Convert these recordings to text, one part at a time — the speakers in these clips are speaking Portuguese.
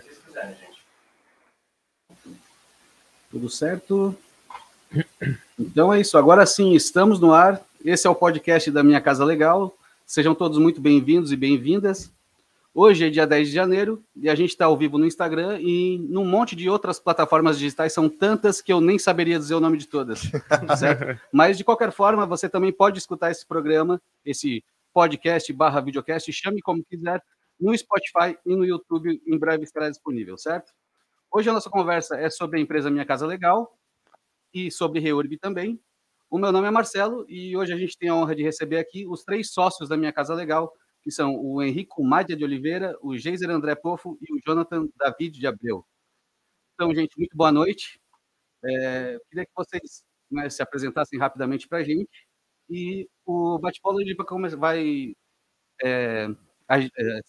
vocês quiserem, gente. Tudo certo? Então é isso. Agora sim, estamos no ar. Esse é o podcast da Minha Casa Legal. Sejam todos muito bem-vindos e bem-vindas. Hoje é dia 10 de janeiro e a gente está ao vivo no Instagram e num monte de outras plataformas digitais, são tantas que eu nem saberia dizer o nome de todas, certo? Mas de qualquer forma, você também pode escutar esse programa, esse podcast barra videocast, chame como quiser, no Spotify e no YouTube, em breve estará disponível, certo? Hoje a nossa conversa é sobre a empresa Minha Casa Legal e sobre Reurb também. O meu nome é Marcelo e hoje a gente tem a honra de receber aqui os três sócios da Minha Casa Legal, que são o Henrico Mádia de Oliveira, o Geiser André Pofo e o Jonathan David de Abreu. Então, gente, muito boa noite. É, queria que vocês né, se apresentassem rapidamente para a gente. E o bate-bola vai. É, é,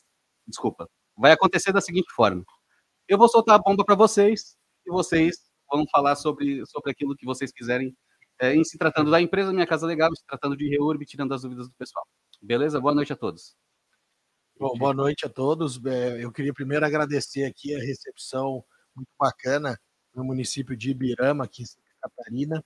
desculpa. Vai acontecer da seguinte forma: eu vou soltar a bomba para vocês e vocês vão falar sobre, sobre aquilo que vocês quiserem, é, em se tratando da empresa Minha Casa Legal, se tratando de Reurb, tirando as dúvidas do pessoal. Beleza? Boa noite a todos. Bom, boa noite a todos. É, eu queria primeiro agradecer aqui a recepção muito bacana no município de Ibirama, aqui em Santa Catarina.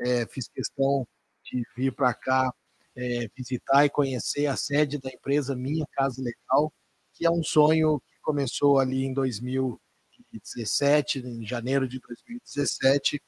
É, fiz questão de vir para cá é, visitar e conhecer a sede da empresa Minha Casa Legal, que é um sonho que começou ali em 2017, em janeiro de 2017,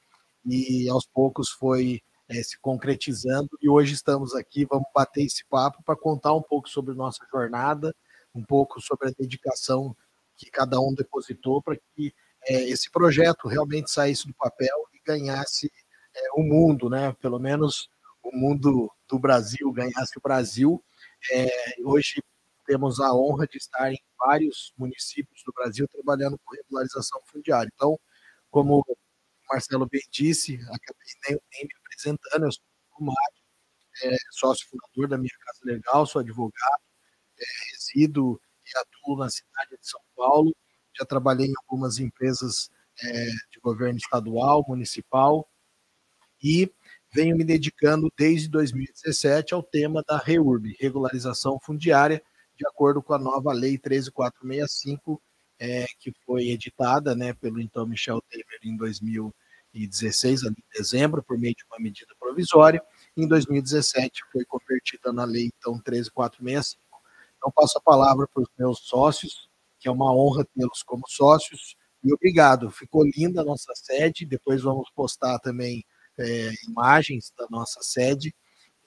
e aos poucos foi é, se concretizando. E hoje estamos aqui, vamos bater esse papo para contar um pouco sobre nossa jornada, um pouco sobre a dedicação que cada um depositou para que é, esse projeto realmente saísse do papel e ganhasse é, o mundo, né? Pelo menos o mundo do Brasil ganhasse o Brasil. Hoje temos a honra de estar em vários municípios do Brasil trabalhando com regularização fundiária. Então, como o Marcelo bem disse, acabei nem, nem me apresentando, eu sou o Mário, é, sócio fundador da Minha Casa Legal, sou advogado, é, resido e atuo na cidade de São Paulo. Já trabalhei em algumas empresas é, de governo estadual, municipal e venho me dedicando desde 2017 ao tema da REURB, regularização fundiária, de acordo com a nova Lei 13465, é, que foi editada né, pelo então Michel Temer em 2016, em dezembro, por meio de uma medida provisória. Em 2017 foi convertida na Lei então 13465. Então, passo a palavra para os meus sócios, que é uma honra tê-los como sócios. E obrigado. Ficou linda a nossa sede. Depois vamos postar também é, imagens da nossa sede,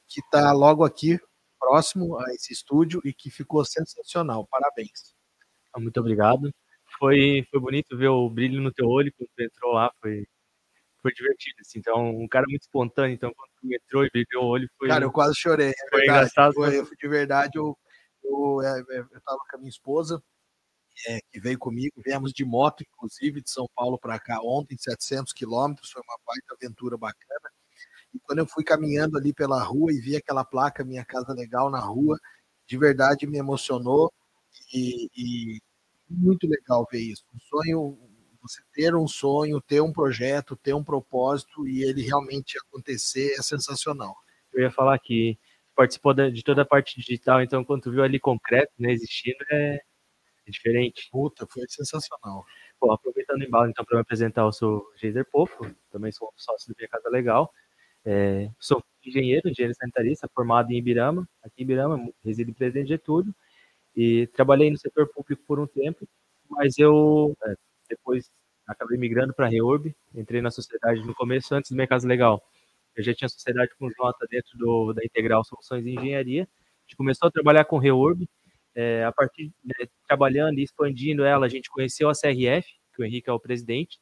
que está logo aqui, próximo a esse estúdio, e que ficou sensacional. Parabéns. Ah, muito obrigado. Foi, foi bonito ver o brilho no teu olho quando tu entrou lá. Foi, foi divertido. Assim. Então, um cara muito espontâneo. Então, quando tu entrou e brilhou o olho, foi. Cara, eu quase chorei. É foi engraçado. Foi, de verdade, eu eu é, é, estava com a minha esposa, é, que veio comigo, viemos de moto, inclusive, de São Paulo para cá ontem, 700 quilômetros, foi uma baita aventura bacana. E quando eu fui caminhando ali pela rua e vi aquela placa Minha Casa Legal na rua, de verdade me emocionou e, e muito legal ver isso. Um sonho, você ter um sonho, ter um projeto, ter um propósito e ele realmente acontecer é sensacional. Eu ia falar que participou de toda a parte digital, então quando tu viu ali concreto, né, existindo, é, é diferente. Puta, foi sensacional. Bom, aproveitando o embalo, então, para me apresentar, eu sou Geiser Pofo, também sou sócio do Minha Casa Legal. É, sou engenheiro, engenheiro sanitarista, formado em Ibirama, aqui em Ibirama, resido em Presidente Getúlio, e trabalhei no setor público por um tempo, mas eu é, depois acabei migrando para a Reurb, entrei na sociedade no começo, antes do Casa Legal. Eu já tinha sociedade com Jota dentro do, da Integral Soluções de Engenharia. A gente começou a trabalhar com Reurb. É, a partir né, trabalhando e expandindo ela, a gente conheceu a CRF, que o Henrique é o presidente.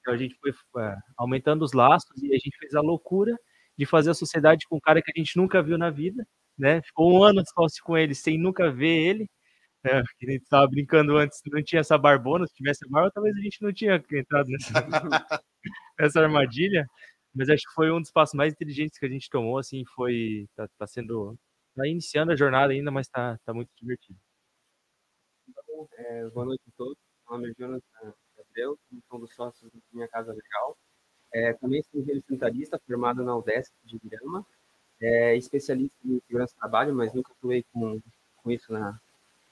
Então a gente foi é, aumentando os laços e a gente fez a loucura de fazer a sociedade com um cara que a gente nunca viu na vida, né? Ficou um ano sócio com ele sem nunca ver ele. Né? Que a gente estava brincando antes, não tinha essa barbona, se tivesse a barba, talvez a gente não tinha entrado nessa, nessa armadilha. Mas acho que foi um dos passos mais inteligentes que a gente tomou, assim, foi, tá, tá sendo, tá iniciando a jornada ainda, mas tá, tá muito divertido. Então, é, boa noite a todos, meu nome é Jonathan Sou um dos sócios da Minha Casa Legal. É, também sou engenheiro sanitarista, formado na UDESC de Grama, é, especialista em segurança do trabalho, mas nunca atuei com, com isso na,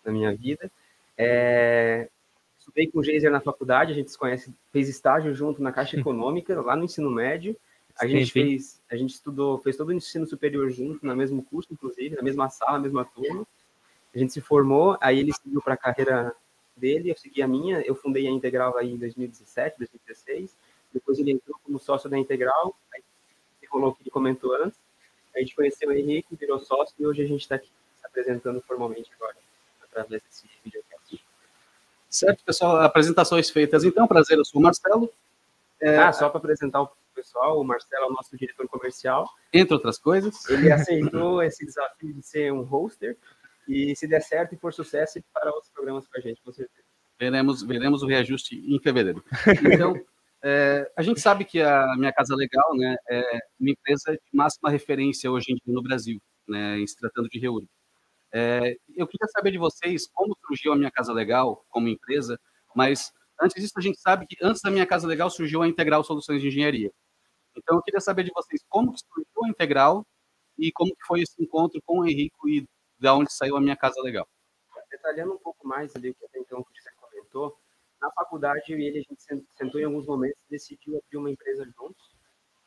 na minha vida. É, estudei com o Geiser na faculdade, a gente se conhece, fez estágio junto na Caixa Econômica, lá no ensino médio. A gente sim, sim. fez, a gente estudou, fez todo o ensino superior junto, no mesmo curso, inclusive, na mesma sala, na mesma turma. A gente se formou, aí ele seguiu para a carreira dele, eu segui a minha, eu fundei a Integral aí em 2017, 2016. Depois ele entrou como sócio da Integral, aí se rolou o que ele comentou antes. A gente conheceu o Henrique, virou sócio e hoje a gente está aqui se apresentando formalmente agora, através desse videocast. Certo, pessoal, apresentações feitas. Então, prazer, eu sou o Marcelo. É... Ah, só para apresentar o pessoal, o Marcelo é o nosso diretor comercial. Entre outras coisas. Ele aceitou esse desafio de ser um hoster e se der certo e for sucesso, fará outros programas com a gente, com certeza. Veremos, veremos o reajuste em fevereiro. Então, é, a gente sabe que a Minha Casa Legal né, é uma empresa de máxima referência hoje em dia no Brasil, né, em se tratando de reúne. É, eu queria saber de vocês como surgiu a Minha Casa Legal como empresa, mas antes disso a gente sabe que antes da Minha Casa Legal surgiu a Integral Soluções de Engenharia. Então eu queria saber de vocês como que surgiu a Integral e como que foi esse encontro com o Henrico e da onde saiu a Minha Casa Legal. Detalhando um pouco mais ali o que então o você comentou, na faculdade eu e ele a gente sentou em alguns momentos e decidiu abrir uma empresa juntos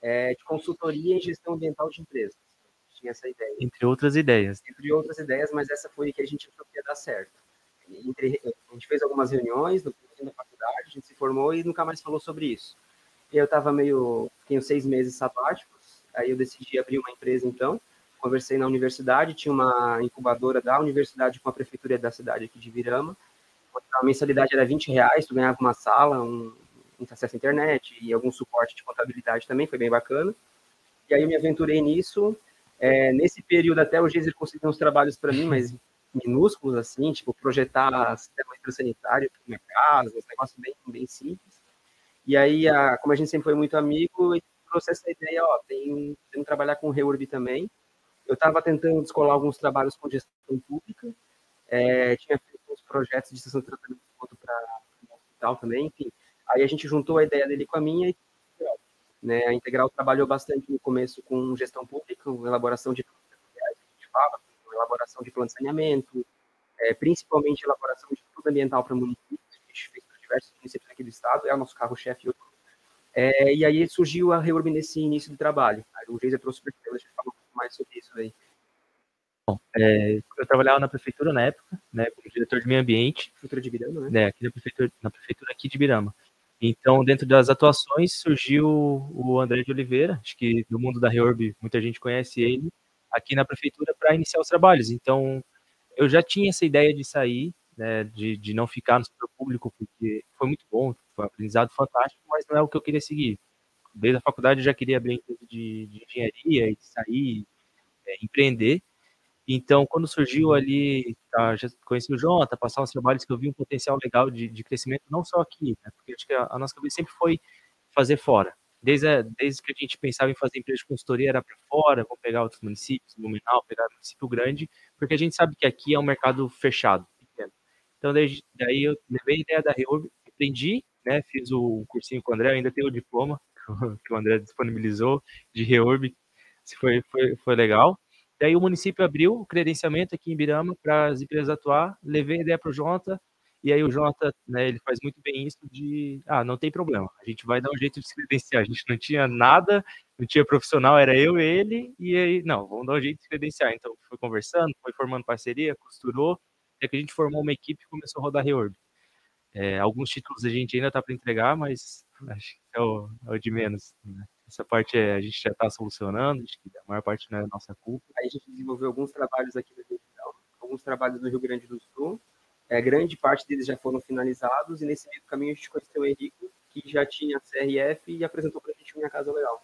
é, de consultoria em gestão ambiental de empresas tinha essa ideia. Entre outras ideias. Entre outras ideias, mas essa foi que a gente achou que ia dar certo. Entre, a gente fez algumas reuniões no fim da faculdade, a gente se formou e nunca mais falou sobre isso. Eu estava meio, fiquei uns seis meses sabáticos, aí eu decidi abrir uma empresa então, conversei na universidade, tinha uma incubadora da universidade com a prefeitura da cidade aqui de Virama, a mensalidade era 20 reais, tu ganhava uma sala, um, um acesso à internet e algum suporte de contabilidade também, foi bem bacana. E aí eu me aventurei nisso, é, nesse período, até o Geiser conseguiu uns trabalhos para mim, mas minúsculos, assim, tipo, projetar sistema hidrossanitário para minha casa, um negócio bem, bem simples. E aí, a, como a gente sempre foi muito amigo, trouxe essa ideia, ó, tem, tem que trabalhar com reurb também. Eu estava tentando descolar alguns trabalhos com gestão pública, é, tinha feito uns projetos de estação de tratamento para o hospital também, enfim. Aí a gente juntou a ideia dele com a minha e né? A Integral trabalhou bastante no começo com gestão pública, elaboração de gente fala, elaboração de plano de saneamento, é, principalmente elaboração de estudo ambiental para municípios, que a gente fez diversos municípios aqui do estado, é o nosso carro-chefe. É, e aí surgiu a Reurb nesse início do trabalho. O Geisa trouxe para a gente falar um pouco mais sobre isso aí. Bom, é, eu trabalhava na prefeitura na época, né, como diretor de meio ambiente. Prefeitura de Birama, né? né aqui na prefeitura, na prefeitura aqui de Birama. Então, dentro das atuações, surgiu o André de Oliveira, acho que do mundo da Reorb muita gente conhece ele, aqui na prefeitura para iniciar os trabalhos. Então, eu já tinha essa ideia de sair, né, de, de não ficar no setor público, porque foi muito bom, foi um aprendizado fantástico, mas não é o que eu queria seguir. Desde a faculdade eu já queria abrir de, de engenharia e sair, é, empreender. Então, quando surgiu ali, tá, já conheci o Jonathan, passar os trabalhos que eu vi um potencial legal de, de crescimento, não só aqui, né, porque acho que a, a, nossa cabeça sempre foi fazer fora. Desde, a, desde que a gente pensava em fazer empresa de consultoria, era para fora, vamos pegar outros municípios, Blumenau, pegar município grande, porque a gente sabe que aqui é um mercado fechado. Então, desde, daí eu levei a ideia da Reorb, aprendi, né, fiz o cursinho com o André, ainda tenho o diploma que o André disponibilizou de Reorb, foi, foi, foi legal. Daí o município abriu o credenciamento aqui em Birama para as empresas atuar, levei a ideia para o Jonathan, e aí o Jonathan, né, ele faz muito bem isso de, ah, não tem problema, a gente vai dar um jeito de se credenciar, a gente não tinha nada, não tinha profissional, era eu e ele, e aí, não, vamos dar um jeito de se credenciar. Então, foi conversando, foi formando parceria, costurou, até que a gente formou uma equipe e começou a rodar Reorb. É, alguns títulos a gente ainda está para entregar, mas acho que é o, é o de menos, né? Essa parte é, a gente já está solucionando, acho que a maior parte não é nossa culpa. Aí a gente desenvolveu alguns trabalhos aqui na região, alguns trabalhos no Rio Grande do Sul. É, grande parte deles já foram finalizados, e nesse meio do caminho a gente conheceu o Henrique, que já tinha CRF e apresentou para a gente Minha Casa Legal.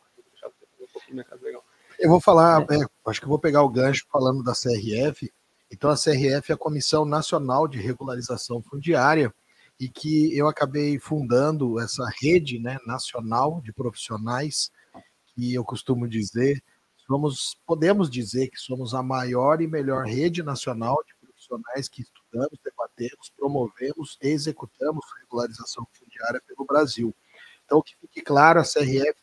Minha Casa Legal. Eu vou falar, é. É, acho que eu vou pegar o gancho falando da CRF. Então, a CRF é a Comissão Nacional de Regularização Fundiária, e que eu acabei fundando essa rede né, nacional de profissionais, que eu costumo dizer, somos, podemos dizer que somos a maior e melhor rede nacional de profissionais que estudamos, debatemos, promovemos e executamos regularização fundiária pelo Brasil. Então, que fique claro, a CRF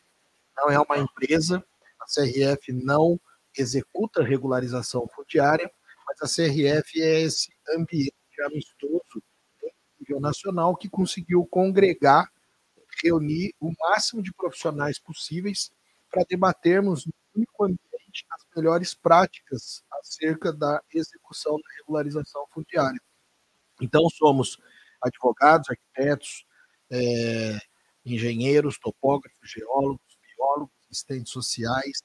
não é uma empresa, a CRF não executa regularização fundiária, mas a CRF é esse ambiente amistoso nível nacional que conseguiu congregar, reunir o máximo de profissionais possíveis para debatermos no único ambiente as melhores práticas acerca da execução da regularização fundiária. Então, somos advogados, arquitetos, é, engenheiros, topógrafos, geólogos, biólogos, assistentes sociais,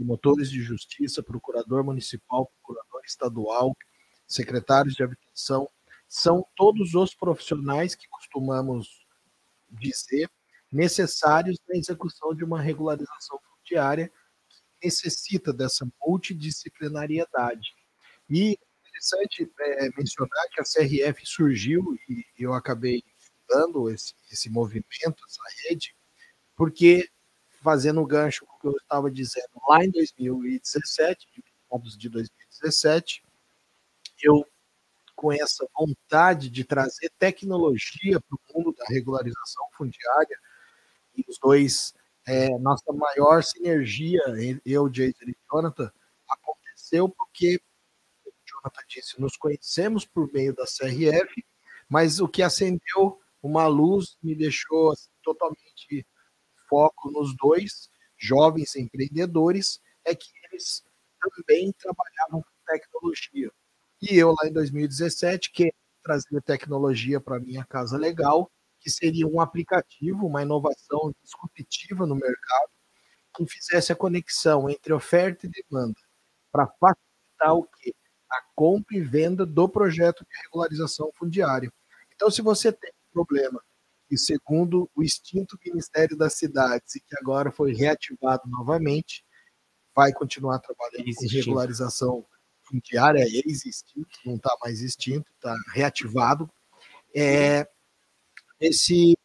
promotores de justiça, procurador municipal, procurador estadual, secretários de habitação, são todos os profissionais que costumamos dizer necessários na execução de uma regularização fundiária que necessita dessa multidisciplinariedade. E é interessante é, mencionar que a CRF surgiu e eu acabei fundando esse, esse movimento, essa rede, porque fazendo o gancho com o que eu estava dizendo lá em 2017, de de 2017, eu com essa vontade de trazer tecnologia para o mundo da regularização fundiária, e os dois, é, nossa maior sinergia, eu, Jason e Jonathan, aconteceu porque, o Jonathan disse, nos conhecemos por meio da CRF, mas o que acendeu uma luz me deixou assim, totalmente foco nos dois jovens empreendedores é que eles também trabalhavam com tecnologia. E eu, lá em 2017, queria trazer tecnologia para minha casa legal, que seria um aplicativo, uma inovação disruptiva no mercado, que fizesse a conexão entre oferta e demanda, para facilitar o quê? A compra e venda do projeto de regularização fundiária. Então, se você tem um problema e segundo o extinto Ministério das Cidades, e que agora foi reativado novamente, vai continuar trabalhando com regularização fundiária, ex-extinto, não está mais extinto, está reativado. É, esse,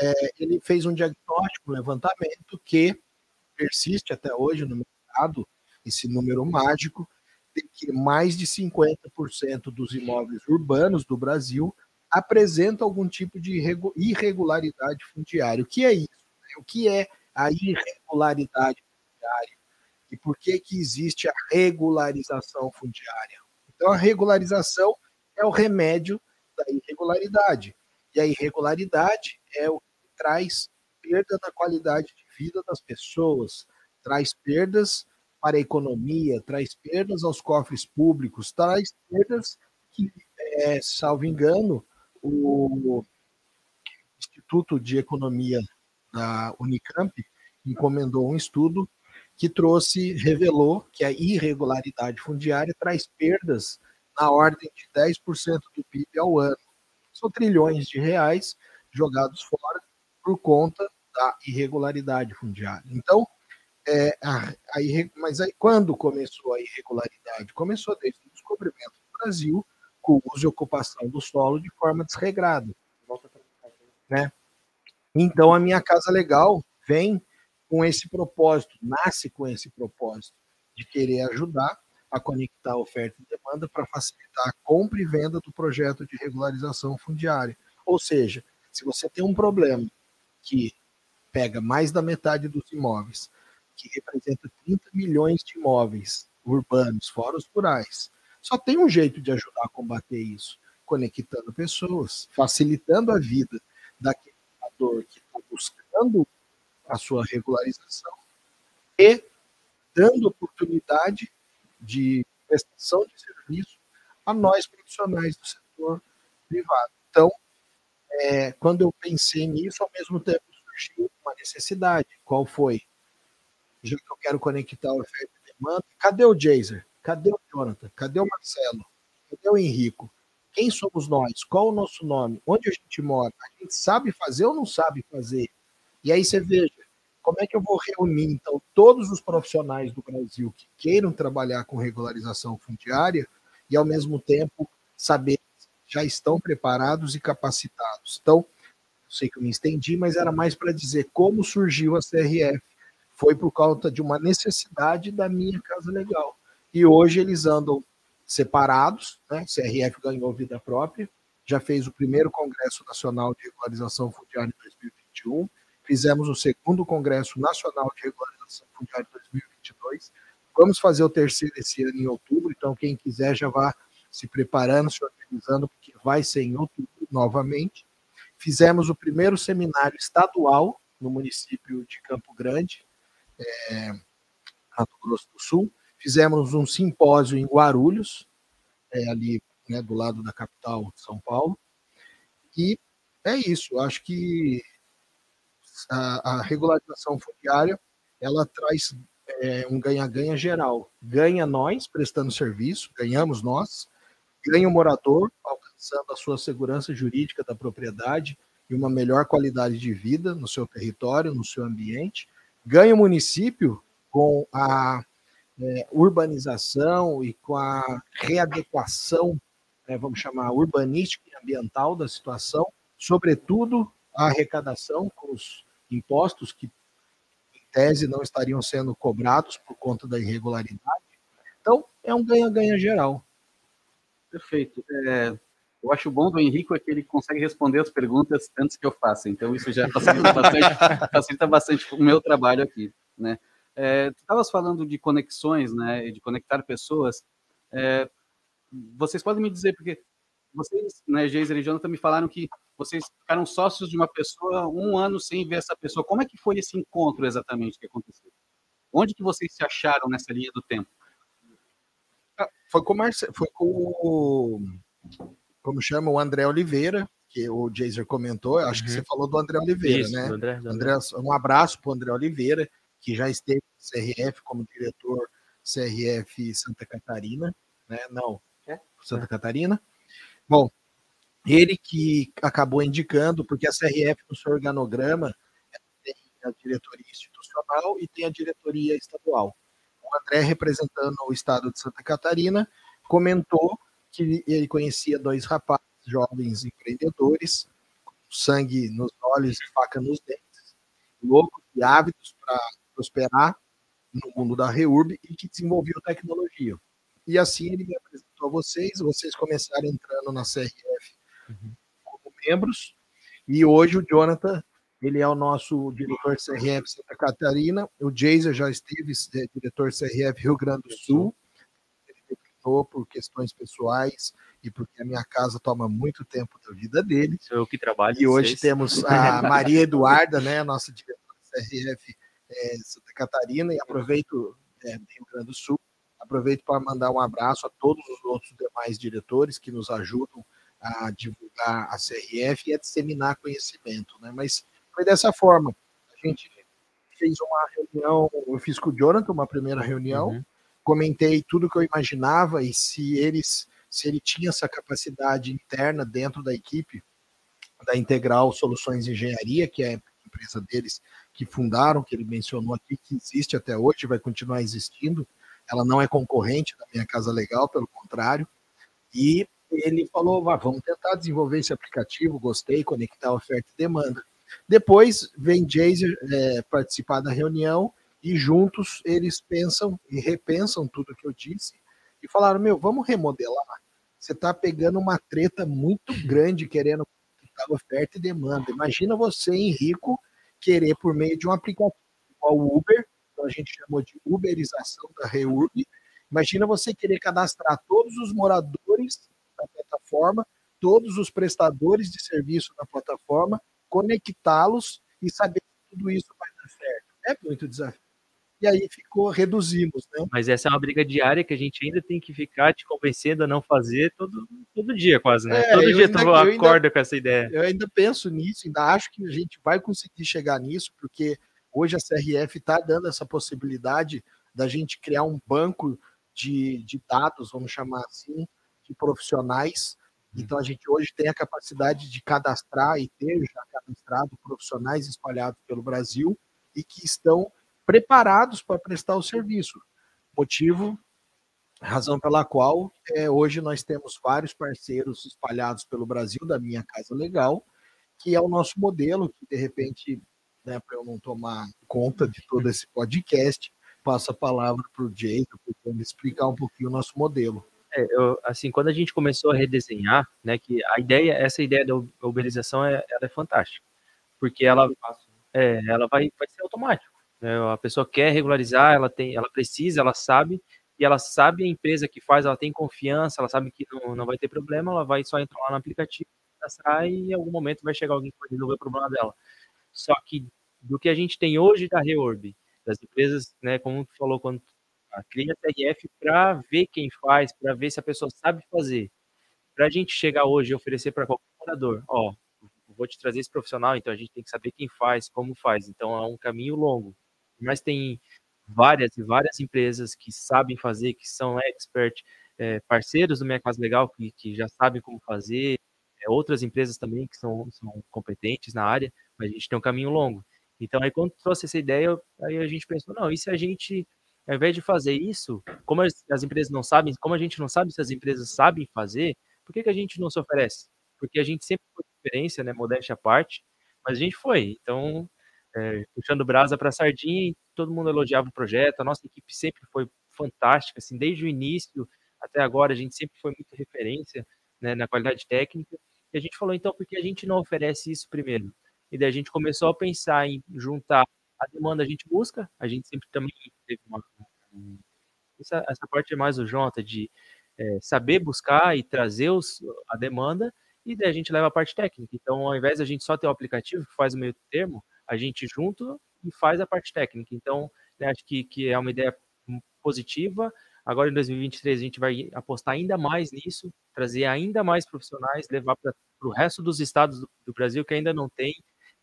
é, ele fez um diagnóstico, um levantamento que persiste até hoje no mercado, esse número mágico, de que mais de 50% dos imóveis urbanos do Brasil apresenta algum tipo de irregularidade fundiária. O que é isso? O que é a irregularidade fundiária? E por que, que existe a regularização fundiária? Então, a regularização é o remédio da irregularidade. E a irregularidade é o que traz perda na qualidade de vida das pessoas, traz perdas para a economia, traz perdas aos cofres públicos, traz perdas que, é, salvo engano, o Instituto de Economia da Unicamp encomendou um estudo que trouxe, revelou que a irregularidade fundiária traz perdas na ordem de 10% do PIB ao ano. São trilhões de reais jogados fora por conta da irregularidade fundiária. Então, é, a, a, mas aí, quando começou a irregularidade? Começou desde o descobrimento do Brasil, com o uso e ocupação do solo de forma desregrada. Né? Então, a minha casa legal vem com esse propósito, nasce com esse propósito de querer ajudar a conectar oferta e demanda para facilitar a compra e venda do projeto de regularização fundiária. Ou seja, se você tem um problema que pega mais da metade dos imóveis, que representa 30 milhões de imóveis urbanos, fora os rurais, só tem um jeito de ajudar a combater isso: conectando pessoas, facilitando a vida daquele morador que está buscando a sua regularização e dando oportunidade de prestação de serviço a nós profissionais do setor privado. Então, é, quando eu pensei nisso, ao mesmo tempo surgiu uma necessidade. Qual foi? Já que eu quero conectar oferta e demanda, cadê o Jazer? Cadê o Jonathan? Cadê o Marcelo? Cadê o Henrico? Quem somos nós? Qual o nosso nome? Onde a gente mora? A gente sabe fazer ou não sabe fazer? E aí você veja, como é que eu vou reunir, então, todos os profissionais do Brasil que queiram trabalhar com regularização fundiária e, ao mesmo tempo, saber que já estão preparados e capacitados. Então, sei que eu me estendi, mas era mais para dizer como surgiu a CRF. Foi por causa de uma necessidade da minha casa legal e hoje eles andam separados, né? CRF ganhou vida própria, já fez o primeiro Congresso Nacional de Regularização Fundiária em 2021, fizemos o segundo Congresso Nacional de Regularização Fundiária em 2022, vamos fazer o terceiro esse ano em outubro, então quem quiser já vá se preparando, se organizando, porque vai ser em outubro novamente. Fizemos o primeiro seminário estadual no município de Campo Grande, é, Mato Grosso do Sul. Fizemos um simpósio em Guarulhos, é, ali né, do lado da capital de São Paulo. E é isso, acho que a, a regularização fundiária ela traz é, um ganha-ganha geral. Ganha nós prestando serviço, ganhamos nós, ganha o morador alcançando a sua segurança jurídica da propriedade e uma melhor qualidade de vida no seu território, no seu ambiente, ganha o município com a é, urbanização e com a readequação, é, vamos chamar urbanística e ambiental da situação, sobretudo a arrecadação com os impostos que, em tese, não estariam sendo cobrados por conta da irregularidade. Então, é um ganha-ganha geral. Perfeito. É, eu acho bom do Henrique é que ele consegue responder as perguntas antes que eu faça. Então, isso já facilita bastante, facilita bastante o meu trabalho aqui. Né? É, tu estavas falando de conexões, né, de conectar pessoas. É, vocês podem me dizer, porque vocês, né, Geiser e Jonathan, me falaram que vocês ficaram sócios de uma pessoa um ano sem ver essa pessoa. Como é que foi esse encontro exatamente que aconteceu? Onde que vocês se acharam nessa linha do tempo? Ah, foi com, Marce... foi com o, como chama, o André Oliveira, que o Jaser comentou, acho uhum. que você falou do André Oliveira, Isso, né? André, André. André, um abraço para o André Oliveira, que já esteve no CRF como diretor CRF Santa Catarina, né? Não, é? Santa é. Catarina. Bom, ele que acabou indicando, porque a CRF, no seu organograma, tem a diretoria institucional e tem a diretoria estadual. O André, representando o estado de Santa Catarina, comentou que ele conhecia dois rapazes jovens empreendedores, com sangue nos olhos e faca nos dentes, loucos e ávidos para prosperar no mundo da REURB e que desenvolviam tecnologia. E assim ele me apresentou a vocês, vocês começaram entrando na CRF uhum. como membros, e hoje o Jonathan, ele é o nosso diretor CRF Santa Catarina, o Jason já esteve é, diretor CRF Rio Grande do Sul, ele declinou por questões pessoais e porque a minha casa toma muito tempo da vida dele. Sou eu que trabalho. E hoje vocês. temos a Maria Eduarda, né, a nossa diretora CRF é, Santa Catarina, e aproveito, é, Rio Grande do Sul, aproveito para mandar um abraço a todos os outros demais diretores que nos ajudam a divulgar a CRF e a disseminar conhecimento, né? Mas foi dessa forma. A gente fez uma reunião, eu fiz com o Jonathan uma primeira reunião, uhum. comentei tudo que eu imaginava e se eles, se ele tinha essa capacidade interna dentro da equipe da Integral Soluções Engenharia, que é a empresa deles que fundaram, que ele mencionou aqui, que existe até hoje, vai continuar existindo. Ela não é concorrente da minha casa legal, pelo contrário. E ele falou: vamos tentar desenvolver esse aplicativo, gostei, conectar oferta e demanda. Depois vem Jaser é, participar da reunião e juntos eles pensam e repensam tudo que eu disse e falaram: Meu, vamos remodelar. Você está pegando uma treta muito grande querendo oferta e demanda. Imagina você, Henrico, querer, por meio de um aplicativo igual o Uber, então a gente chamou de uberização da Reurb. Imagina você querer cadastrar todos os moradores da plataforma, todos os prestadores de serviço da plataforma, conectá-los e saber se tudo isso vai dar certo. É muito desafio. E aí ficou, reduzimos, né? Mas essa é uma briga diária que a gente ainda tem que ficar te convencendo a não fazer todo, todo dia, quase, né? É, todo dia ainda, tu acorda ainda, com essa ideia. Eu ainda penso nisso, ainda acho que a gente vai conseguir chegar nisso, porque hoje a CRF está dando essa possibilidade da gente criar um banco de, de dados, vamos chamar assim, de profissionais. Então a gente hoje tem a capacidade de cadastrar e ter já cadastrado profissionais espalhados pelo Brasil e que estão preparados para prestar o serviço. Motivo, razão pela qual é, hoje nós temos vários parceiros espalhados pelo Brasil da Minha Casa Legal, que é o nosso modelo, que de repente, né, para eu não tomar conta de todo esse podcast, passo a palavra para o Jason, para ele explicar um pouquinho o nosso modelo. É, eu, assim, quando a gente começou a redesenhar, né, que a ideia, essa ideia da uberização é, ela é fantástica, porque ela, é, ela vai, vai ser automático. Né? A pessoa quer regularizar, ela tem, ela precisa, ela sabe, e ela sabe a empresa que faz, ela tem confiança, ela sabe que não, não vai ter problema, ela vai só entrar lá no aplicativo, cadastrar e em algum momento vai chegar alguém que vai resolver o problema dela. Só que do que a gente tem hoje da Reorb, das empresas, né, como tu falou, quando cria TRF para ver quem faz, para ver se a pessoa sabe fazer. Para a gente chegar hoje e oferecer para qualquer morador, ó, vou te trazer esse profissional, então a gente tem que saber quem faz, como faz. Então é um caminho longo. Mas tem várias e várias empresas que sabem fazer, que são expert, é, parceiros do Minha Casa Legal, que, que já sabem como fazer, é, outras empresas também que são, são competentes na área, mas a gente tem um caminho longo. Então, aí quando trouxe essa ideia, aí a gente pensou, não, e se a gente, ao invés de fazer isso, como as, as empresas não sabem, como a gente não sabe se as empresas sabem fazer, por que, que a gente não se oferece? Porque a gente sempre foi referência, né, modéstia à parte, mas a gente foi. Então, é, puxando brasa para sardinha, todo mundo elogiava o projeto, a nossa equipe sempre foi fantástica, assim, desde o início até agora, a gente sempre foi muito referência né, na qualidade técnica, e a gente falou, então, por que a gente não oferece isso primeiro? E daí a gente começou a pensar em juntar a demanda a gente busca, a gente sempre também teve uma. Essa, essa parte é mais o Jonta, de é, saber buscar e trazer os, a demanda, e daí a gente leva a parte técnica. Então, ao invés de a gente só ter o aplicativo que faz o meio termo, a gente junta e faz a parte técnica. Então, né, acho que, que é uma ideia positiva. Agora, em 2023, a gente vai apostar ainda mais nisso, trazer ainda mais profissionais, levar para o resto dos estados do, do, Brasil que ainda não tem,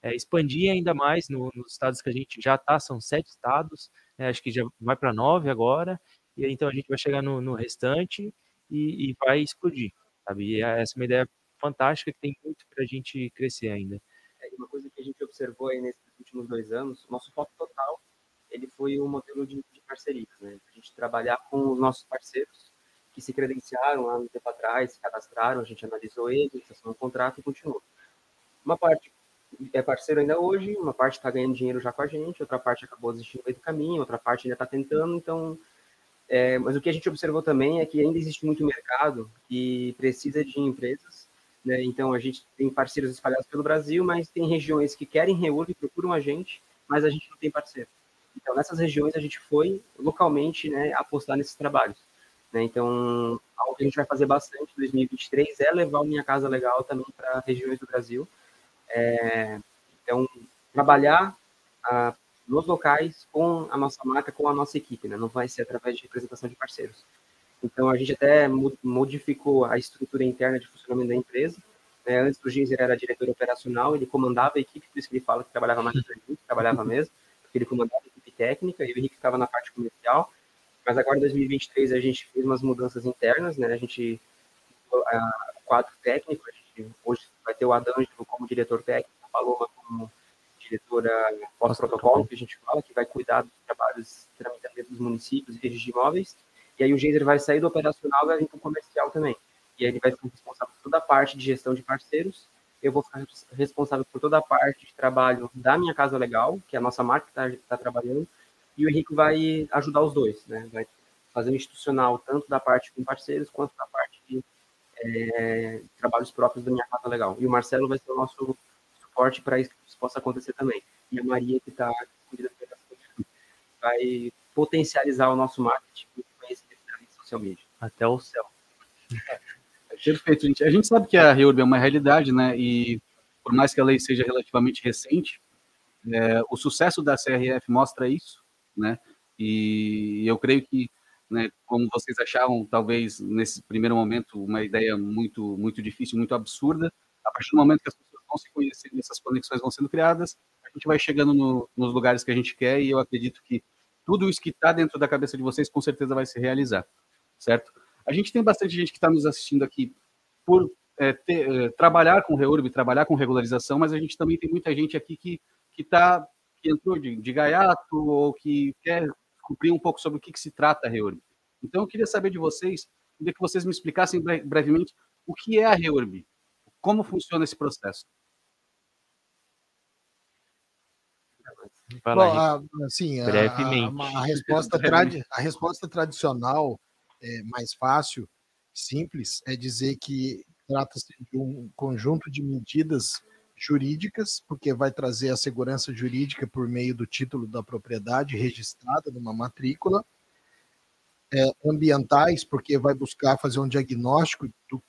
é, expandir ainda mais no, nos estados que a gente já está, são sete estados, é, acho que já vai para nove agora, e então a gente vai chegar no, no restante e, e, vai explodir, sabe? E essa é uma ideia fantástica que tem muito para a gente crescer ainda. Uma coisa que a gente observou aí nesses últimos dois anos, nosso foco total ele foi um modelo de, de parceria, né? A gente trabalhar com os nossos parceiros que se credenciaram lá no tempo atrás, se cadastraram, a gente analisou eles, assinou um contrato e continuou. Uma parte é parceiro ainda hoje, uma parte está ganhando dinheiro já com a gente, outra parte acabou desistindo do caminho, outra parte ainda está tentando, então... É, mas o que a gente observou também é que ainda existe muito mercado e precisa de empresas, né? Então a gente tem parceiros espalhados pelo Brasil, mas tem regiões que querem reúne, procuram a gente, mas a gente não tem parceiro. Então nessas regiões a gente foi localmente, né, apostar nesses trabalhos. Né? Então algo que a gente vai fazer bastante em 2023 é levar o Minha Casa Legal também para regiões do Brasil é, então, trabalhar ah, nos locais com a nossa marca, com a nossa equipe, né? não vai ser através de representação de parceiros. Então, a gente até modificou a estrutura interna de funcionamento da empresa. Né? Antes do Ginzer era diretor operacional, ele comandava a equipe, por isso que ele fala que trabalhava mais que a gente, trabalhava mesmo, porque ele comandava a equipe técnica e o Henrique ficava na parte comercial. Mas agora, em 2023, a gente fez umas mudanças internas, né? A gente, a quadro técnico, a gente hoje vai ter o Adângelo como diretor técnico, a Paloma como diretora pós-protocolo, que a gente fala, que vai cuidar dos trabalhos de tramitamento dos municípios e de imóveis. E aí o Geiser vai sair do operacional e vai vir para o comercial também. E aí ele vai ficar responsável por toda a parte de gestão de parceiros. Eu vou ficar responsável por toda a parte de trabalho da minha casa legal, que é a nossa marca que está tá trabalhando. E o Henrique vai ajudar os dois, né? Vai fazer o institucional tanto da parte com parceiros quanto da parte de é, trabalhos próprios da minha casa legal. E o Marcelo vai ser o nosso suporte para isso que possa acontecer também. E a Maria, que está vai potencializar o nosso marketing e media. Até o céu. Perfeito, gente. A gente sabe que a Reurb é uma realidade, né? E por mais que a lei seja relativamente recente, é, o sucesso da CRF mostra isso, né? E eu creio que né, como vocês achavam, talvez nesse primeiro momento, uma ideia muito, muito difícil, muito absurda. A partir do momento que as pessoas vão se conhecendo, essas conexões vão sendo criadas, a gente vai chegando no, nos lugares que a gente quer e eu acredito que tudo isso que está dentro da cabeça de vocês com certeza vai se realizar, certo? A gente tem bastante gente que está nos assistindo aqui por é, ter, é, trabalhar com reurb, trabalhar com regularização, mas a gente também tem muita gente aqui que que tá que entrou de, de gaiato ou que quer descobrir um pouco sobre o que, que se trata a REURB. Então, eu queria saber de vocês, queria que vocês me explicassem brevemente o que é a REURB, como funciona esse processo. Bom, a, assim, brevemente. A, a, resposta a resposta tradicional, é, mais fácil, simples, é dizer que trata-se de um conjunto de medidas jurídicas, porque vai trazer a segurança jurídica por meio do título da propriedade registrada numa matrícula, é, ambientais, porque vai buscar fazer um diagnóstico do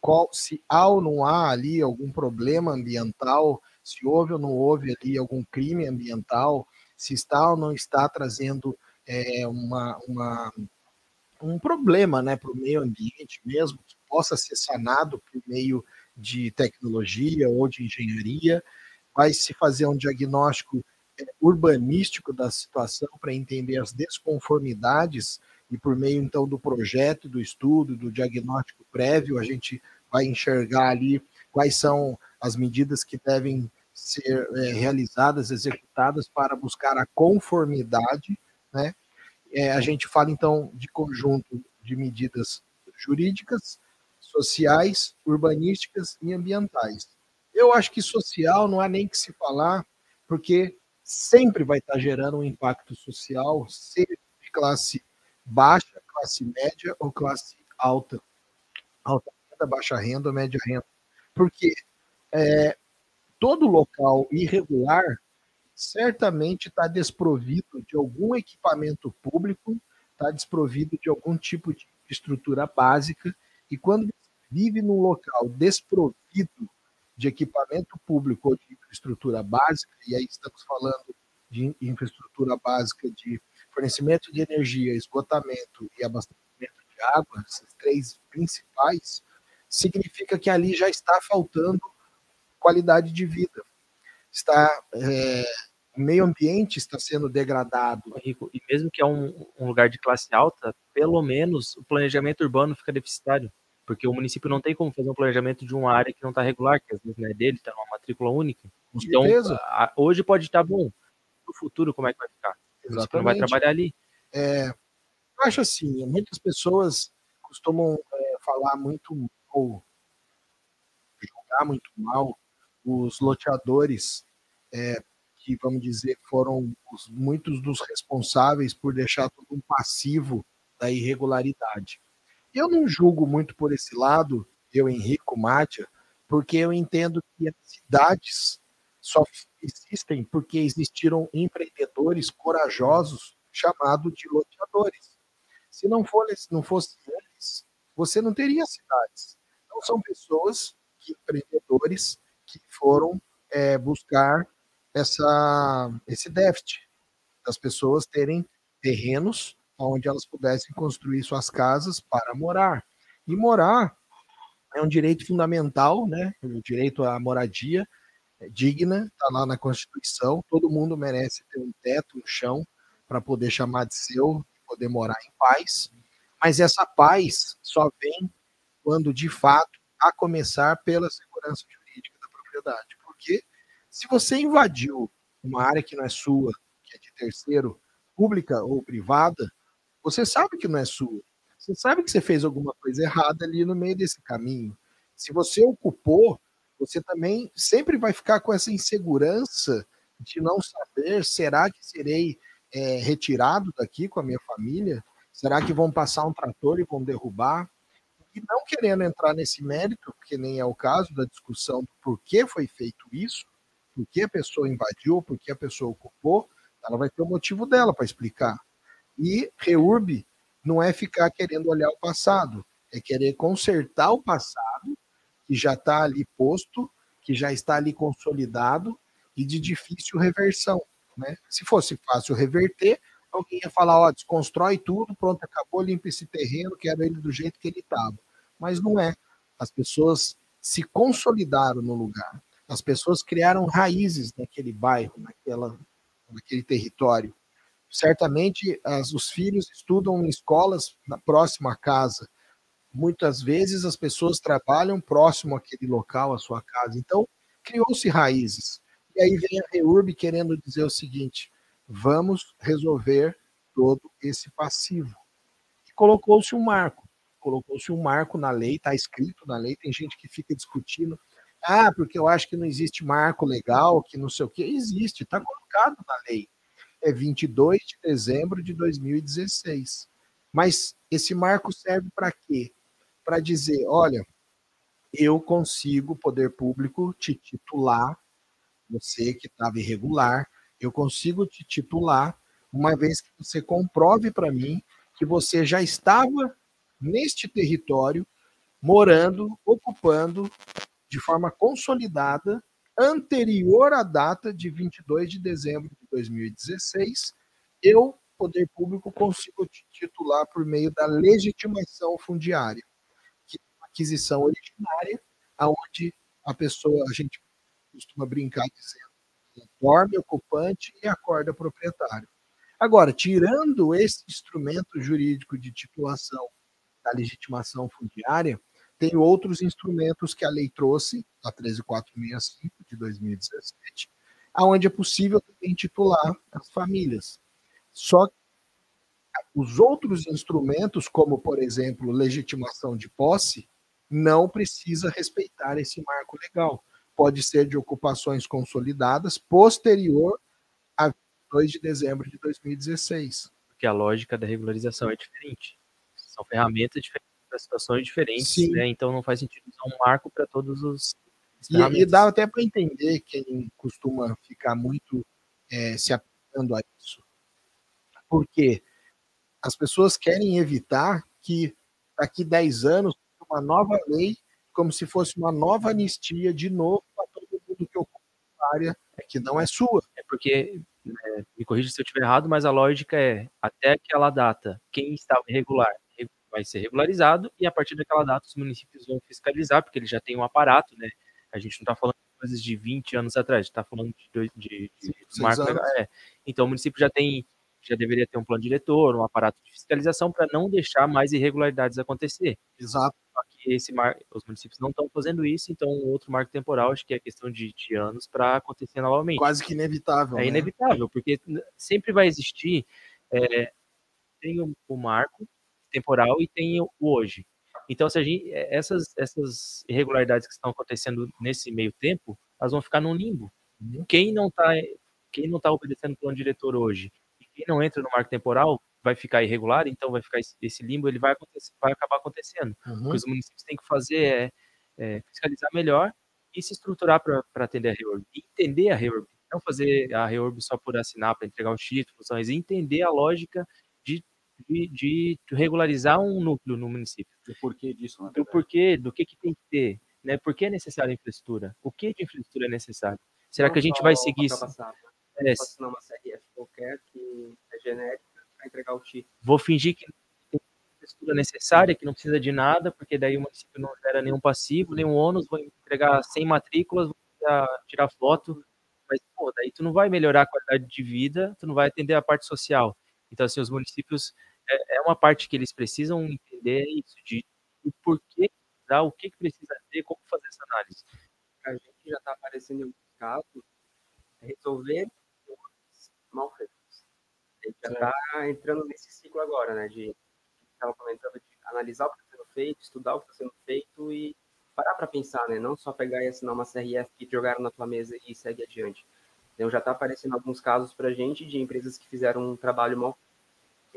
qual, se há ou não há ali algum problema ambiental, se houve ou não houve ali algum crime ambiental, se está ou não está trazendo é, uma, uma, um problema né, para o meio ambiente mesmo, que possa ser sanado por meio de tecnologia ou de engenharia, vai se fazer um diagnóstico é, urbanístico da situação para entender as desconformidades e por meio então do projeto, do estudo, do diagnóstico prévio, a gente vai enxergar ali quais são as medidas que devem ser é, realizadas, executadas para buscar a conformidade, né? É, a gente fala então de conjunto de medidas jurídicas, sociais, urbanísticas e ambientais. Eu acho que social não há nem que se falar, porque sempre vai estar gerando um impacto social, seja de classe baixa, classe média ou classe alta. Alta renda, baixa renda ou média renda. Porque é, todo local irregular certamente está desprovido de algum equipamento público, está desprovido de algum tipo de estrutura básica, e quando vive num local desprovido de equipamento público ou de infraestrutura básica, e aí estamos falando de infraestrutura básica de fornecimento de energia, esgotamento e abastecimento de água, esses três principais, significa que ali já está faltando qualidade de vida. Está é, o meio ambiente está sendo degradado. Rico, e mesmo que é um, um, lugar de classe alta, pelo menos o planejamento urbano fica deficitário, porque o município não tem como fazer um planejamento de uma área que não está regular, que às vezes não é dele, está numa matrícula única. Com então, a, hoje pode estar bom, no futuro como é que vai ficar? Exatamente. não vai trabalhar ali. É, eu acho assim, muitas pessoas costumam é, falar muito ou julgar muito mal os loteadores é, que, vamos dizer, foram os, muitos dos responsáveis por deixar todo um passivo da irregularidade. Eu não julgo muito por esse lado, eu, Henrico Mátia, porque eu entendo que as cidades só existem porque existiram empreendedores corajosos chamados de loteadores. Se não, não fosse eles, você não teria cidades. Não são pessoas, que, empreendedores, que foram é, buscar essa, esse déficit das pessoas terem terrenos onde elas pudessem construir suas casas para morar. E morar é um direito fundamental, né? O direito à moradia é digna, está lá na Constituição. Todo mundo merece ter um teto, um chão para poder chamar de seu, poder morar em paz. Mas essa paz só vem quando, de fato, a começar pela segurança jurídica da propriedade. Porque se você invadiu uma área que não é sua, que é de terceiro, pública ou privada, você sabe que não é sua. Você sabe que você fez alguma coisa errada ali no meio desse caminho. Se você ocupou, você também sempre vai ficar com essa insegurança de não saber: será que serei é, retirado daqui com a minha família? Será que vão passar um trator e vão derrubar? E não querendo entrar nesse mérito, porque nem é o caso da discussão do porquê foi feito isso, por que a pessoa invadiu, por que a pessoa ocupou, ela vai ter o motivo dela para explicar. E reurb não é ficar querendo olhar o passado, é querer consertar o passado que já está ali posto, que já está ali consolidado e de difícil reversão. Né? Se fosse fácil reverter, alguém ia falar, ó, desconstrói tudo, pronto, acabou, limpa esse terreno, quero ele do jeito que ele estava. Mas não é. As pessoas se consolidaram no lugar. As pessoas criaram raízes naquele bairro, naquela, naquele território. Certamente, as, os filhos estudam em escolas na próxima casa. Muitas vezes as pessoas trabalham próximo àquele local, à sua casa. Então, criou-se raízes. E aí vem a REURB querendo dizer o seguinte: vamos resolver todo esse passivo. E colocou-se um marco. Colocou-se um marco na lei, está escrito na lei, tem gente que fica discutindo. Ah, porque eu acho que não existe marco legal, que não sei o que. Existe, está colocado na lei. É 22 de dezembro de 2016. Mas esse marco serve para quê? para dizer: olha, eu consigo, poder público, te titular, você que estava irregular, eu consigo te titular, uma vez que você comprove para mim que você já estava neste território morando, ocupando de forma consolidada anterior à data de 22 de dezembro de 2016, eu, poder público, consigo titular por meio da legitimação fundiária, que é uma aquisição originária, aonde a pessoa, a gente costuma brincar dizendo, dorme ocupante e acorda proprietário. Agora, tirando esse instrumento jurídico de titulação da legitimação fundiária, tem outros instrumentos que a lei trouxe, a 13465 de 2017, aonde é possível também titular as famílias. Só os outros instrumentos, como por exemplo legitimação de posse, não precisa respeitar esse marco legal. Pode ser de ocupações consolidadas posterior a 2 de dezembro de 2016. Porque a lógica da regularização é diferente. São ferramentas diferentes para situações diferentes, né? Então não faz sentido usar um marco para todos os. E, e, dá até para entender quem costuma ficar muito é, se apegando a isso. Porque as pessoas querem evitar que daqui 10 anos uma nova lei, como se fosse uma nova anistia de novo para todo mundo que ocupa a área que não é sua. É porque, é, me corrija se eu estiver errado, mas a lógica é, até aquela data, quem estava irregular vai ser regularizado e a partir daquela data os municípios vão fiscalizar, porque eles já têm um aparato, né? A gente não está falando de coisas de 20 anos atrás, está falando de, de, de, de marco é. Então o município já tem, já deveria ter um plano diretor, um aparato de fiscalização para não deixar mais irregularidades acontecer. Exato. Só que esse mar, os municípios não estão fazendo isso, então outro marco temporal acho que é questão de, de anos para acontecer novamente. Quase que inevitável. É né? inevitável, porque sempre vai existir é, tem o, o marco temporal e tem o hoje. Então, se a gente, é, essas, essas irregularidades que estão acontecendo nesse meio tempo, elas vão ficar num limbo. Uhum. Quem não está quem não tá obedecendo o plano diretor hoje e quem não entra no marco temporal vai ficar irregular, então vai ficar esse limbo, ele vai, acontecer, vai acabar acontecendo. Uhum. O que os municípios têm que fazer é, é fiscalizar melhor e se estruturar para atender a REORB. Entender a REORB. Não fazer a REORB só por assinar para entregar os títulos, mas entender a lógica de, de regularizar um núcleo no município. O porquê disso? O porquê, do que, que tem que ter, né? Por que é necessária a infraestrutura? O que de infraestrutura é necessário? Será Não que a gente vai seguir isso? É, assinar uma CRF qualquer que é genérica para entregar o título. Vou fingir que tem infraestrutura necessária, que não precisa de nada, porque daí o município não gera nenhum passivo, nenhum ônus, vou entregar 100 matrículas, vou tirar foto, mas pô, daí tu não vai melhorar a qualidade de vida, tu não vai atender a parte social. Então, assim, os municípios é, é uma parte que eles precisam entender isso, de o porquê dar, o que, que precisa ter, como fazer essa análise. A gente já está aparecendo em alguns casos resolver mal feitos. A gente já está entrando nesse ciclo agora, né? De estava comentando de analisar o que está sendo feito, estudar o que está sendo feito e parar para pensar, né? Não só pegar e assinar uma CRF que jogaram na tua mesa e segue adiante. Então já está aparecendo alguns casos para a gente de empresas que fizeram um trabalho mal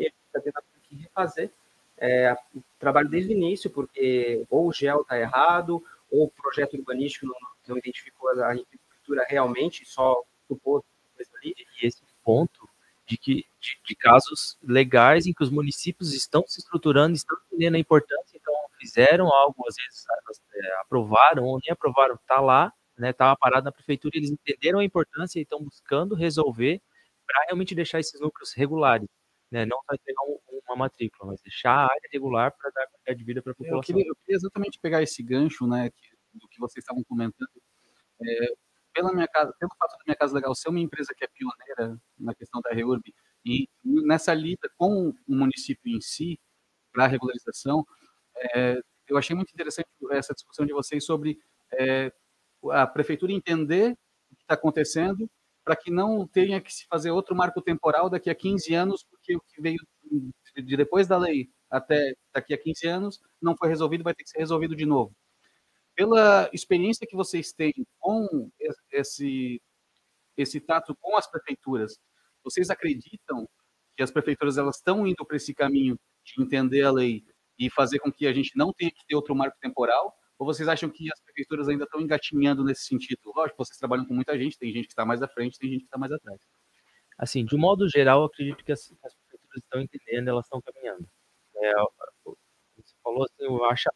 está tendo que refazer é, o trabalho desde o início, porque ou o GEL está errado, ou o projeto urbanístico não, não identificou a infraestrutura realmente, só supôs ali. E esse ponto de, que, de, de, casos legais em que os municípios estão se estruturando, estão entendendo a importância, então fizeram algo, às vezes é, aprovaram ou nem aprovaram, está lá, né, estava parado na prefeitura, eles entenderam a importância e estão buscando resolver para realmente deixar esses núcleos regulares né, não pegar um, uma matrícula, mas deixar a área regular para dar qualidade de vida para a população. Eu queria, eu queria, exatamente pegar esse gancho, né, que, do que vocês estavam comentando. É, pela minha casa, pelo fato da minha casa legal ser uma empresa que é pioneira na questão da REURB e nessa lida com o município em si para a regularização, é, eu achei muito interessante essa discussão de vocês sobre é, a prefeitura entender o que está acontecendo para que não tenha que se fazer outro marco temporal daqui a 15 anos, porque o que veio de depois da lei até daqui a 15 anos não foi resolvido, vai ter que ser resolvido de novo. Pela experiência que vocês têm com esse, esse tato com as prefeituras, vocês acreditam que as prefeituras elas estão indo para esse caminho de entender a lei e fazer com que a gente não tenha que ter outro marco temporal? Ou vocês acham que as prefeituras ainda estão engatinhando nesse sentido? Lógico, vocês trabalham com muita gente, tem gente que está mais à frente, tem gente que está mais atrás. Assim, de um modo geral, acredito que as, as prefeituras estão entendendo, elas estão caminhando. É, você falou assim, eu acho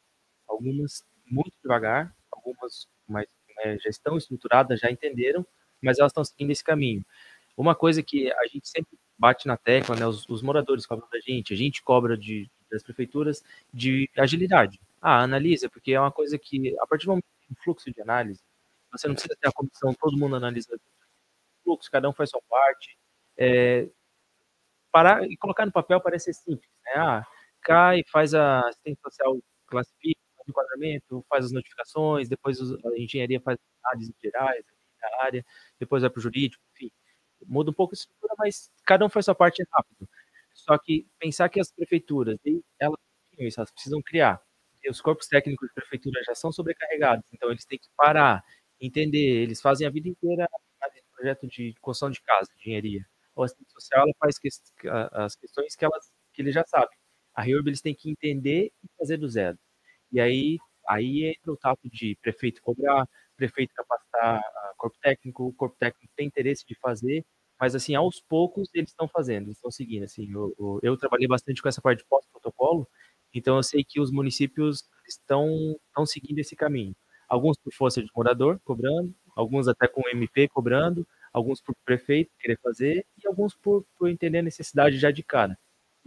algumas muito devagar, algumas mais, é, já estão estruturadas, já entenderam, mas elas estão seguindo esse caminho. Uma coisa que a gente sempre bate na tecla, né, os, os moradores cobram da gente, a gente cobra de, das prefeituras de agilidade. Ah, analisa, porque é uma coisa que, a partir do momento que fluxo de análise, você não precisa ter a comissão, todo mundo analisa o fluxo, cada um faz sua parte. É, parar e colocar no papel parece ser simples. Né? Ah, cai, faz a assistência social, classifica, faz o enquadramento, faz as notificações, depois a engenharia faz análises gerais da área, depois vai para o jurídico, enfim. Muda um pouco a estrutura, mas cada um faz sua parte rápido. Só que pensar que as prefeituras, elas, elas precisam criar. Os corpos técnicos de prefeitura já são sobrecarregados, então eles têm que parar, entender. Eles fazem a vida inteira projeto de construção de casa, engenharia. O assistente social ela faz que, as questões que, elas, que ele já sabe. A REURB eles têm que entender e fazer do zero. E aí, aí entra o tato de prefeito cobrar, prefeito capacitar corpo técnico, o corpo técnico tem interesse de fazer, mas assim, aos poucos eles estão fazendo, estão seguindo. Assim, eu, eu, eu trabalhei bastante com essa parte de pós-protocolo, então eu sei que os municípios estão, estão seguindo esse caminho. Alguns por força de morador, cobrando, alguns até com MP cobrando, alguns por prefeito querer fazer e alguns por, por entender a necessidade já de cara.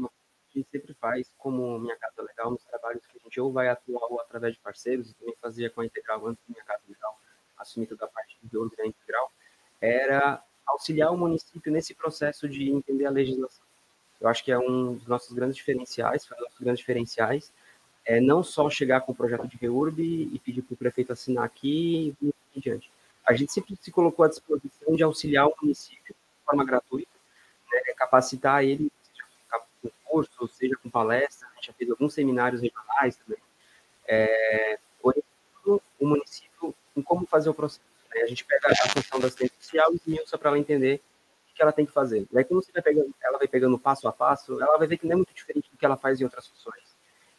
A gente sempre faz, como Minha Casa Legal, nos trabalhos que a gente ou vai atuar ou através de parceiros, e também fazia com a Integral antes Minha Casa Legal, assumir toda a parte de ouro da Integral, era auxiliar o município nesse processo de entender a legislação. Eu acho que é um dos nossos grandes diferenciais, foi um dos grandes diferenciais, é não só chegar com o projeto de REURB e pedir para o prefeito assinar aqui e diante. A gente sempre se colocou à disposição de auxiliar o município de forma gratuita, né, capacitar ele, seja com curso, seja com palestra, a gente já fez alguns seminários regionais também, é, orientando o município em como fazer o processo. Né? A gente pega a função da assistente social e esmiuça para ela entender o que ela tem que fazer. Daí, quando você vai pegando, ela vai pegando passo a passo, ela vai ver que não é muito diferente do que ela faz em outras funções.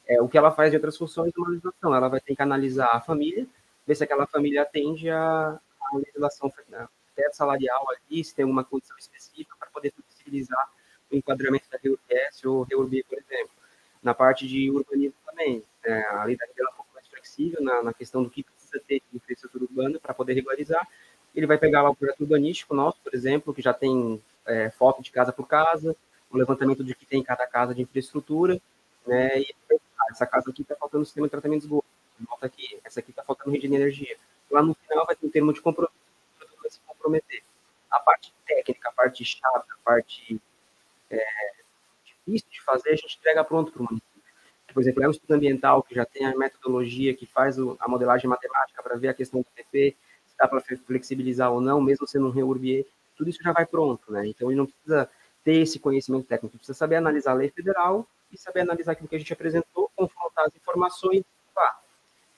É, o que ela faz em outras funções é uma legislação. Ela vai ter que analisar a família, ver se aquela família atende a, a legislação né, teto salarial ali, se tem alguma condição específica para poder flexibilizar o enquadramento da REURBS ou REURB, por exemplo. Na parte de urbanismo também, é, a lei da é um pouco mais flexível na, na questão do que precisa ter de infraestrutura urbana para poder regularizar. Ele vai pegar lá o projeto urbanístico nosso, por exemplo, que já tem é, foto de casa por casa, o levantamento de que tem em cada casa de infraestrutura, né, e essa casa aqui está faltando sistema de tratamento de esgoto, nota aqui, essa aqui está faltando rede de energia lá no final vai um termo de compromisso, se comprometer. A parte técnica, a parte chata, a parte é, difícil de fazer, a gente entrega pronto para o município. Por exemplo, é um estudo ambiental que já tem a metodologia que faz a modelagem matemática para ver a questão do TP, se dá para flexibilizar ou não, mesmo sendo um reurbier, tudo isso já vai pronto, né? Então, ele não precisa ter esse conhecimento técnico, precisa saber analisar a lei federal e saber analisar aquilo que a gente apresentou, confrontar as informações e pá.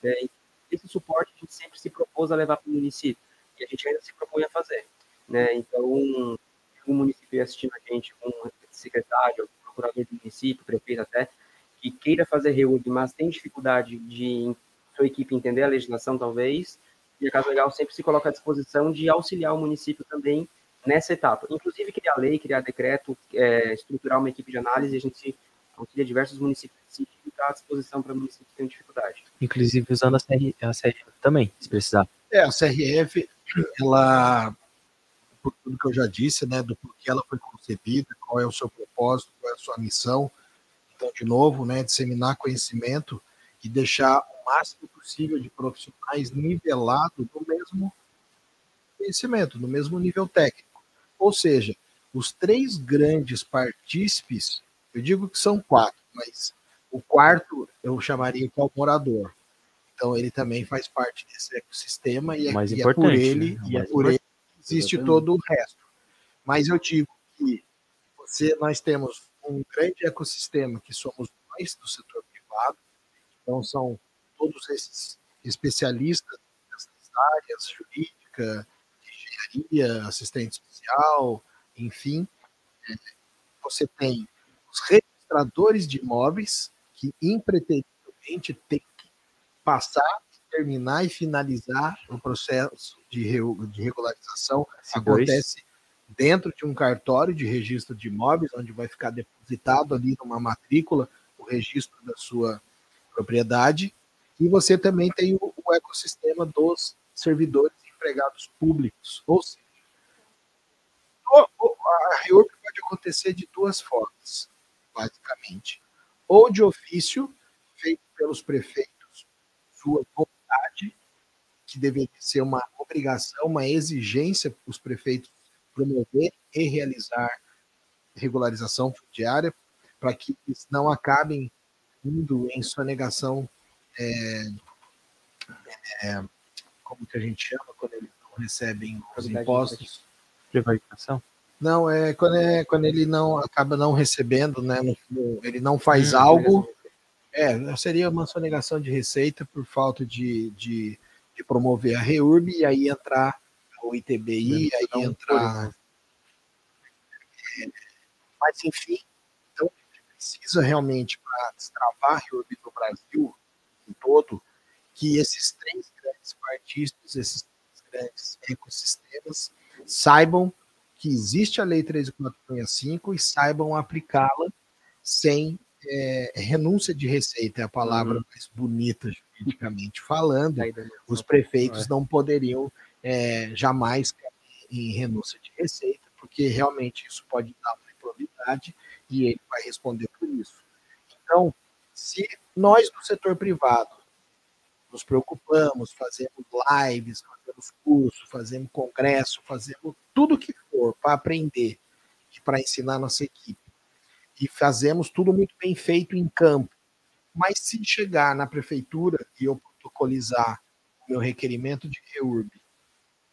É, esse suporte a gente sempre se propôs a levar para o município, e a gente ainda se propõe a fazer. Né? Então, um, um município assistindo a gente, um secretário, procurador do município, prefeito até, que queira fazer reúne, mas tem dificuldade de sua equipe entender a legislação, talvez, e a Casa Legal sempre se coloca à disposição de auxiliar o município também nessa etapa. Inclusive, criar lei, criar decreto, é, estruturar uma equipe de análise, a gente auxilia diversos municípios está à disposição para municípios que têm dificuldade. Inclusive usando a, CR, a CRF também, se precisar. É, a CRF, ela, por tudo que eu já disse, né, do porquê ela foi concebida, qual é o seu propósito, qual é a sua missão. Então, de novo, né, disseminar conhecimento e deixar o máximo possível de profissionais nivelados no mesmo conhecimento, no mesmo nível técnico. Ou seja, os três grandes partícipes eu digo que são quatro, mas o quarto eu chamaria que é o morador. Então ele também faz parte desse ecossistema e, é, mais e é por ele né? e é por ele que existe Exatamente. todo o resto. Mas eu digo que você, nós temos um grande ecossistema que somos nós do setor privado. Então são todos esses especialistas nessas áreas jurídica, engenharia, assistente social, enfim. É, você tem os registradores de imóveis que impreterivelmente têm que passar, terminar e finalizar o processo de, de regularização. S2. Acontece dentro de um cartório de registro de imóveis, onde vai ficar depositado ali numa matrícula o registro da sua propriedade. E você também tem o, o ecossistema dos servidores empregados públicos. Ou seja, a reorg pode acontecer de duas formas, basicamente. Ou de ofício, feito pelos prefeitos, sua vontade, que deveria ser uma obrigação, uma exigência para os prefeitos promover e realizar regularização fundiária, para que eles não acabem indo em sonegação, é, é, como que a gente chama, quando eles não recebem os impostos. Prevaricação? Não, é quando, é quando ele não acaba não recebendo, né? Ele não faz hum, algo. É, seria uma sonegação de receita por falta de, de, de promover a REURB e aí entrar o ITBI, aí entrar. É, mas enfim, então precisa realmente para destravar a REURB no Brasil em todo, que esses três grandes partidos, esses três grandes ecossistemas saibam que existe a Lei 13465 e saibam aplicá-la sem é, renúncia de receita, é a palavra uhum. mais bonita juridicamente falando. Os prefeitos é. não poderiam é, jamais cair em renúncia de receita, porque realmente isso pode dar uma improbidade e ele vai responder por isso. Então, se nós do setor privado nos preocupamos, fazemos lives, fazemos curso, fazemos congresso, fazemos tudo que for para aprender e para ensinar nossa equipe. E fazemos tudo muito bem feito em campo. Mas se chegar na prefeitura e eu protocolizar o meu requerimento de REURB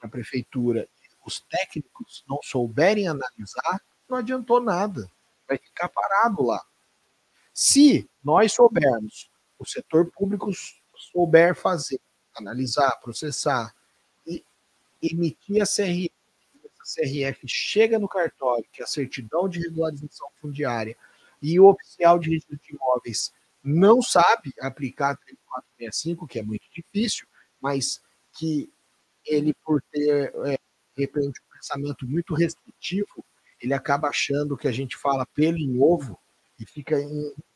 na prefeitura os técnicos não souberem analisar, não adiantou nada. Vai ficar parado lá. Se nós soubermos, o setor público souber fazer, analisar, processar e emitir a CRF, essa CRF chega no cartório, que é a certidão de regularização fundiária, e o oficial de registro de imóveis não sabe aplicar 3465, que é muito difícil, mas que ele, por ter, é, repente, um pensamento muito restritivo, ele acaba achando que a gente fala pelo em ovo e fica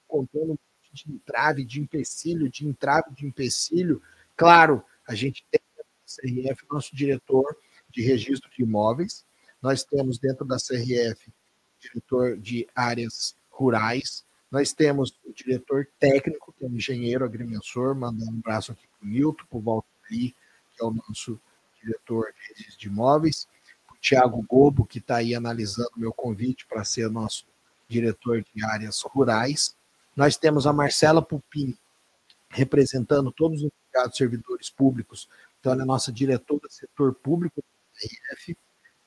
contando de entrave, de empecilho, de entrave, de empecilho. Claro, a gente tem no CRF nosso diretor de registro de imóveis, nós temos dentro da CRF diretor de áreas rurais, nós temos o diretor técnico, que é o engenheiro agrimensor, mandando um abraço aqui para o Milton, para o Walter que é o nosso diretor de registro de imóveis, o Tiago Gobo, que está aí analisando meu convite para ser nosso diretor de áreas rurais, nós temos a Marcela Pupim, representando todos os empregados servidores públicos, então ela é nossa diretora do setor público da RF.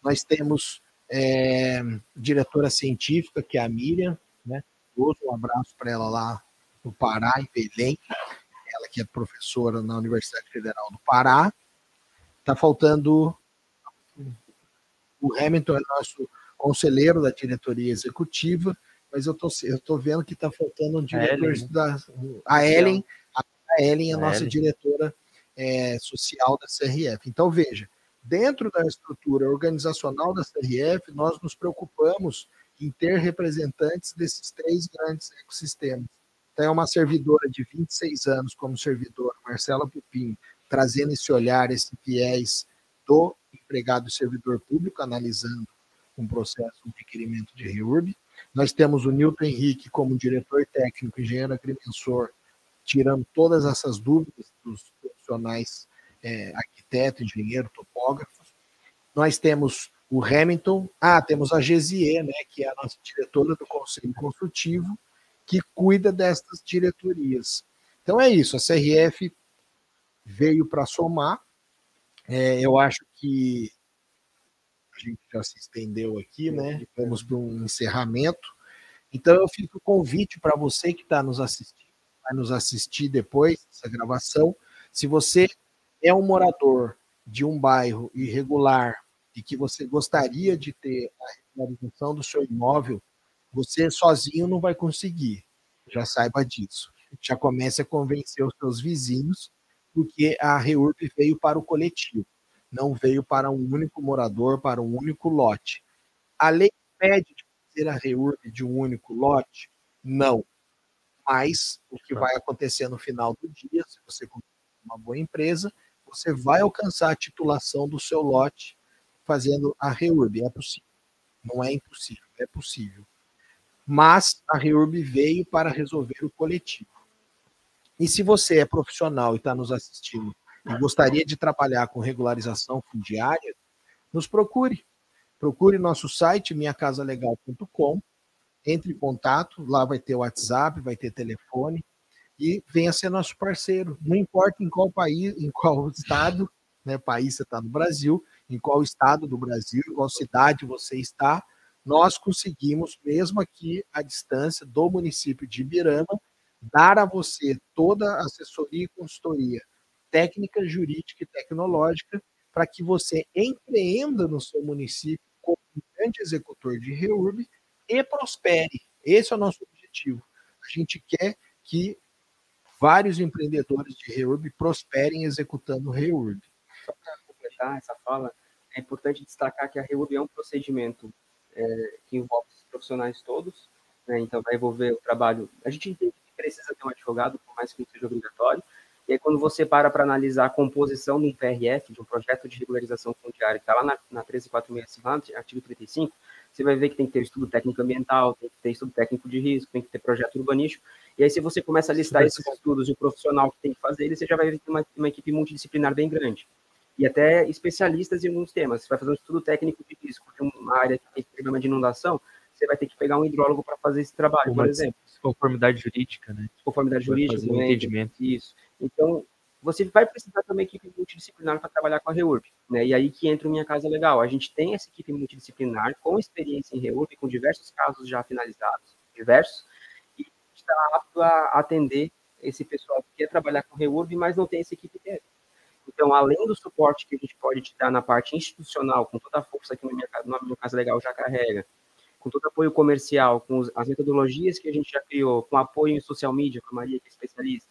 Nós temos é, diretora científica, que é a Miriam, né? Um abraço para ela lá no Pará, em Belém. Ela que é professora na Universidade Federal do Pará. Está faltando o Hamilton, é nosso conselheiro da diretoria executiva mas eu tô, eu tô vendo que está faltando um diretor a Ellen, da. A Ellen, a Ellen é a nossa Ellen. diretora é, social da CRF. Então, veja, dentro da estrutura organizacional da CRF, nós nos preocupamos em ter representantes desses três grandes ecossistemas. Então, é uma servidora de 26 anos como servidora, Marcela Pupim, trazendo esse olhar, esse viés do empregado e servidor público, analisando um processo, um requerimento de REURB. Nós temos o Newton Henrique como diretor técnico, engenheiro agrimensor, tirando todas essas dúvidas dos profissionais é, arquiteto, engenheiro, topógrafo. Nós temos o Hamilton, ah, temos a Gesier, né, que é a nossa diretora do Conselho Consultivo, que cuida destas diretorias. Então é isso, a CRF veio para somar. É, eu acho que a gente já se estendeu aqui, né? Vamos para um encerramento. Então eu fico o convite para você que está nos assistindo, vai nos assistir depois dessa gravação. Se você é um morador de um bairro irregular e que você gostaria de ter a regularização do seu imóvel, você sozinho não vai conseguir. Já saiba disso. Já comece a convencer os seus vizinhos, porque a REURP veio para o coletivo não veio para um único morador, para um único lote. A lei pede de fazer a reúne de um único lote? Não. mas o que vai acontecer no final do dia, se você uma boa empresa, você vai alcançar a titulação do seu lote fazendo a REURB. É possível. Não é impossível, é possível. Mas a REURB veio para resolver o coletivo. E se você é profissional e está nos assistindo e gostaria de trabalhar com regularização fundiária, nos procure. Procure nosso site minhacasalegal.com, entre em contato, lá vai ter WhatsApp, vai ter telefone e venha ser nosso parceiro. Não importa em qual país, em qual estado, né, país você está no Brasil, em qual estado do Brasil, em qual cidade você está, nós conseguimos, mesmo aqui à distância do município de Ibirama, dar a você toda a assessoria e consultoria técnica, jurídica e tecnológica para que você empreenda no seu município como um grande executor de REURB e prospere. Esse é o nosso objetivo. A gente quer que vários empreendedores de REURB prosperem executando REURB. Só para completar essa fala, é importante destacar que a REURB é um procedimento é, que envolve os profissionais todos, né? então vai envolver o trabalho. A gente entende que precisa ter um advogado, por mais que não seja obrigatório, e aí, quando você para para analisar a composição de um PRF, de um projeto de regularização fundiária, que está lá na, na 13465, artigo 35, você vai ver que tem que ter estudo técnico ambiental, tem que ter estudo técnico de risco, tem que ter projeto urbanístico. E aí, se você começa a listar esses estudos e o profissional que tem que fazer ele, você já vai ver uma, uma equipe multidisciplinar bem grande. E até especialistas em alguns temas. Você vai fazer um estudo técnico de risco de uma área que tem problema de inundação, você vai ter que pegar um hidrólogo para fazer esse trabalho, por exemplo. Conformidade jurídica, né? Conformidade jurídica, um entendimento. Isso. Então, você vai precisar também de equipe multidisciplinar para trabalhar com a REURB, né? E aí que entra o Minha Casa Legal. A gente tem essa equipe multidisciplinar com experiência em REURB, com diversos casos já finalizados, diversos, e está apto a atender esse pessoal que quer trabalhar com REURB, mas não tem essa equipe dentro. Então, além do suporte que a gente pode te dar na parte institucional, com toda a força que o Minha, Minha Casa Legal já carrega, com todo apoio comercial, com as metodologias que a gente já criou, com apoio em social media, com a Maria, que é especialista,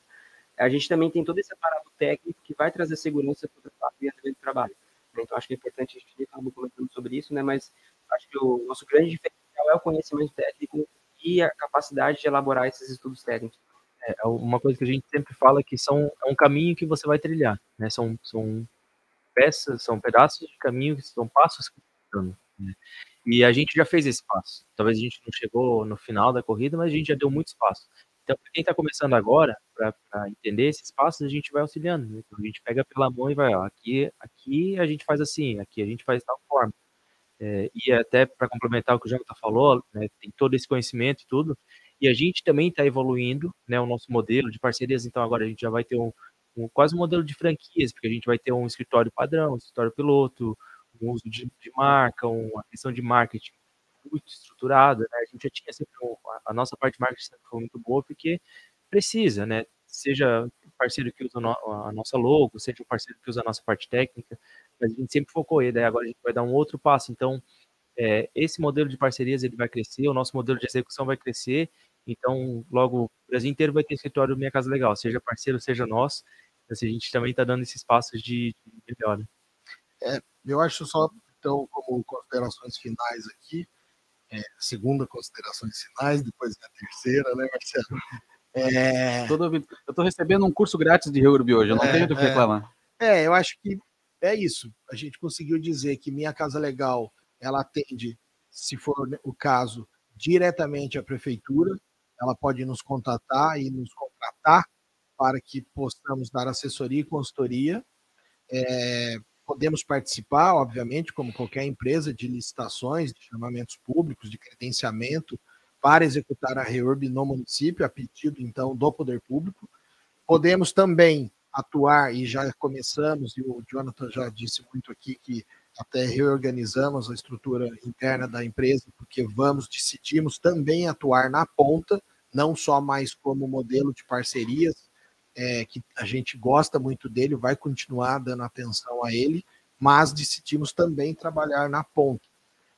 a gente também tem todo esse aparato técnico que vai trazer segurança para o trabalho e andamento do trabalho. Então, acho que é importante a gente estar comentando sobre isso, né? mas acho que o nosso grande diferencial é o conhecimento técnico e a capacidade de elaborar esses estudos técnicos. É, é uma coisa que a gente sempre fala que são, é um caminho que você vai trilhar, né? São, são peças, são pedaços de caminho, são passos que estão né? E a gente já fez esse passo. Talvez a gente não chegou no final da corrida, mas a gente já deu muito espaço. Então, para quem está começando agora, para entender esses passos, a gente vai auxiliando. Né? Então, a gente pega pela mão e vai, ó, aqui, aqui a gente faz assim, aqui a gente faz de tal forma. É, e até para complementar o que o Jonathan falou, né, tem todo esse conhecimento e tudo, e a gente também está evoluindo né, o nosso modelo de parcerias, então agora a gente já vai ter um, um, quase um modelo de franquias, porque a gente vai ter um escritório padrão, um escritório piloto, um uso de, de marca, uma questão de marketing muito estruturada, né? A gente já tinha sempre um, a nossa parte de marketing foi muito boa porque precisa, né? Seja parceiro que usa a nossa logo, seja um parceiro que usa a nossa parte técnica, mas a gente sempre focou aí, daí agora a gente vai dar um outro passo. Então, é, esse modelo de parcerias ele vai crescer, o nosso modelo de execução vai crescer, então logo o Brasil inteiro vai ter escritório Minha Casa Legal, seja parceiro, seja nós, assim, a gente também está dando esses passos de, de melhora. É, eu acho só, então, como considerações finais aqui, é, segunda considerações finais, depois a terceira, né, Marcelo? É... eu estou recebendo um curso grátis de Rugby hoje, eu não é, tenho o que é. reclamar. É, eu acho que é isso. A gente conseguiu dizer que Minha Casa Legal, ela atende, se for o caso, diretamente à prefeitura, ela pode nos contatar e nos contratar para que possamos dar assessoria e consultoria. É, Podemos participar, obviamente, como qualquer empresa, de licitações, de chamamentos públicos, de credenciamento para executar a REURB no município, a pedido, então, do poder público. Podemos também atuar, e já começamos, e o Jonathan já disse muito aqui que até reorganizamos a estrutura interna da empresa, porque vamos, decidimos também atuar na ponta, não só mais como modelo de parcerias, é, que a gente gosta muito dele, vai continuar dando atenção a ele, mas decidimos também trabalhar na ponta,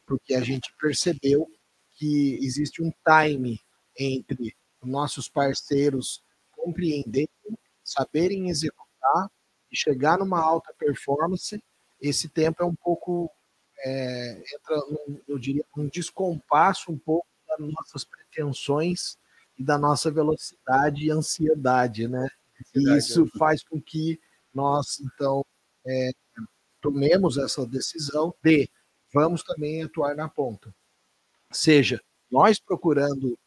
porque a gente percebeu que existe um time entre nossos parceiros compreenderem, saberem executar e chegar numa alta performance. Esse tempo é um pouco, é, entra, num, eu diria, um descompasso um pouco das nossas pretensões e da nossa velocidade e ansiedade, né? E isso faz com que nós, então, é, tomemos essa decisão de vamos também atuar na ponta. Seja nós procurando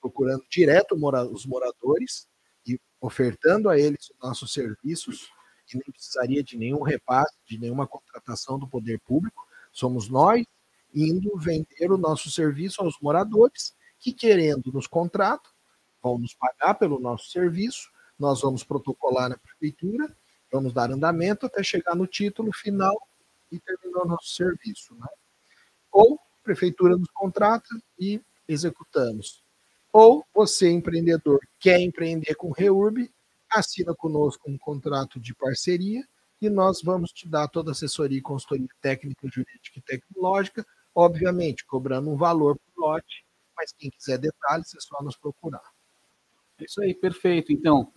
procurando direto os moradores e ofertando a eles os nossos serviços, que nem precisaria de nenhum repasse, de nenhuma contratação do poder público, somos nós indo vender o nosso serviço aos moradores que, querendo nos contrato, vão nos pagar pelo nosso serviço, nós vamos protocolar na prefeitura, vamos dar andamento até chegar no título final e terminar o nosso serviço. Né? Ou a prefeitura nos contrata e executamos. Ou você, empreendedor, quer empreender com Reurb, assina conosco um contrato de parceria e nós vamos te dar toda a assessoria e consultoria técnica, jurídica e tecnológica, obviamente cobrando um valor por lote, mas quem quiser detalhes é só nos procurar. É isso aí, perfeito. Então,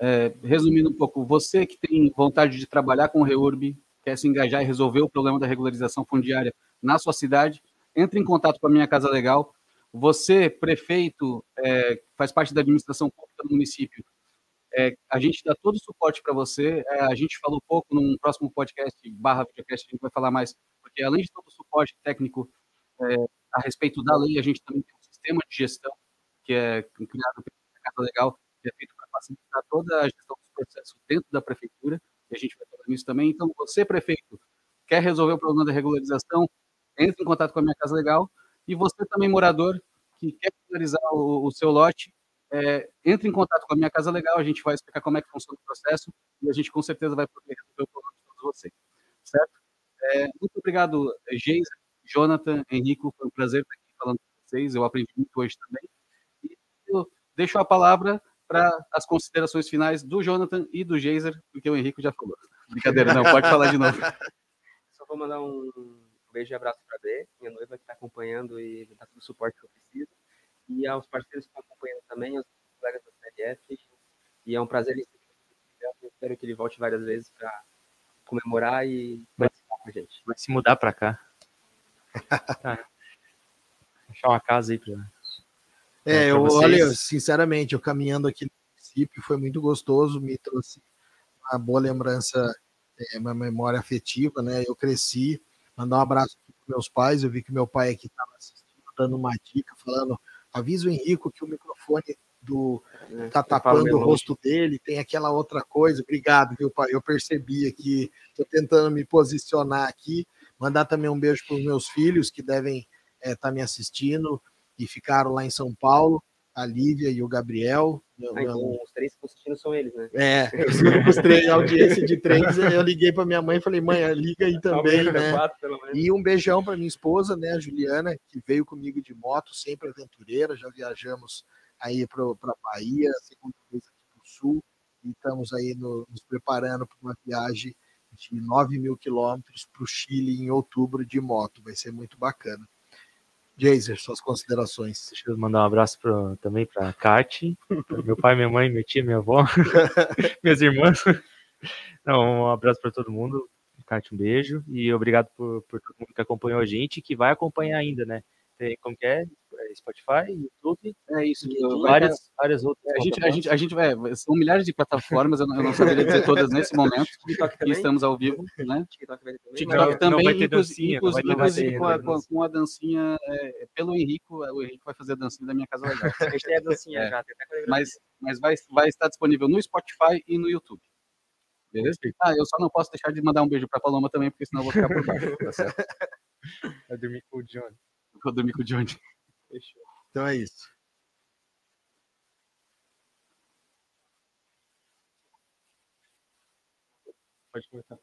é, resumindo um pouco, você que tem vontade de trabalhar com o Reurb, quer se engajar e resolver o problema da regularização fundiária na sua cidade, entre em contato com a Minha Casa Legal. Você, prefeito, é, faz parte da administração pública do município, é, a gente dá todo o suporte para você. É, a gente falou pouco num próximo podcast, barra videocast, a gente vai falar mais, porque além de todo o suporte técnico é, a respeito da lei, a gente também tem um sistema de gestão que é criado pela Casa Legal, que é feito facilitar toda a gestão dos processos dentro da prefeitura, e a gente vai falar nisso também. Então, você, prefeito, quer resolver o problema da regularização, entre em contato com a minha Casa Legal, e você também, morador, que quer regularizar o, o seu lote, é, entre em contato com a minha Casa Legal, a gente vai explicar como é que funciona o processo e a gente com certeza vai poder resolver o problema de todos vocês, certo? É, muito obrigado, Geisa, Jonathan, Henrico, foi um prazer estar aqui falando com vocês, eu aprendi muito hoje também. E eu deixo a palavra para as considerações finais do Jonathan e do Geiser, porque o Henrico já falou. Brincadeira, não, pode falar de novo. Só vou mandar um beijo e abraço para a Bê, minha noiva que está acompanhando e dá todo o suporte que eu preciso e aos parceiros que estão acompanhando também, aos colegas da CLF. E é um prazer eu espero que ele volte várias vezes para comemorar e participar com a gente. Vai se mudar para cá. ah, achar uma casa aí para. É, eu, olha, sinceramente, eu caminhando aqui no município foi muito gostoso, me trouxe uma boa lembrança, é, uma memória afetiva, né? Eu cresci, mandar um abraço para meus pais, eu vi que meu pai aqui estava assistindo, dando uma dica, falando avisa o Henrico que o microfone do é, tá tapando o rosto dele, tem aquela outra coisa. Obrigado, viu, pai? Eu percebi aqui, estou tentando me posicionar aqui. Mandar também um beijo para os meus filhos que devem estar é, tá me assistindo e ficaram lá em São Paulo a Lívia e o Gabriel. Ah, então, os três que assistindo são eles, né? É, os três, a audiência de três, eu liguei para minha mãe e falei, mãe, liga aí também, né? Quatro, e um beijão para minha esposa, né, a Juliana, que veio comigo de moto, sempre aventureira, já viajamos aí para a Bahia, segunda vez aqui para o Sul, e estamos aí no, nos preparando para uma viagem de 9 mil quilômetros para o Chile em outubro de moto, vai ser muito bacana. Jaser, suas considerações. Deixa eu mandar um abraço pra, também para Kate, meu pai, minha mãe, minha tia, minha avó, minhas irmãs. Não, um abraço para todo mundo. Kate, um beijo e obrigado por, por todo mundo que acompanhou a gente e que vai acompanhar ainda, né? Tem, como que é? É, Spotify, YouTube, é isso. várias, várias outras. É, a gente, a gente, a gente vai, são milhares de plataformas, eu não, eu não saberia dizer todas nesse momento. TikTok também. estamos ao vivo, né? TikTok, também. TikTok também, não dancinha, inclusive, inclusive com, a, com, com, a, dancinha é, pelo Henrico, o Henrico vai fazer a dancinha da minha casa legal. A gente tem a dancinha é. já, tem até Mas, mas vai, vai estar disponível no Spotify e no YouTube. Beleza? Ah, eu só não posso deixar de mandar um beijo para Paloma também, porque senão eu vou ficar por baixo. Tá certo? Vai dormir com o Johnny. Vou dormir com o Johnny. Fechou. Então é isso. Pode começar.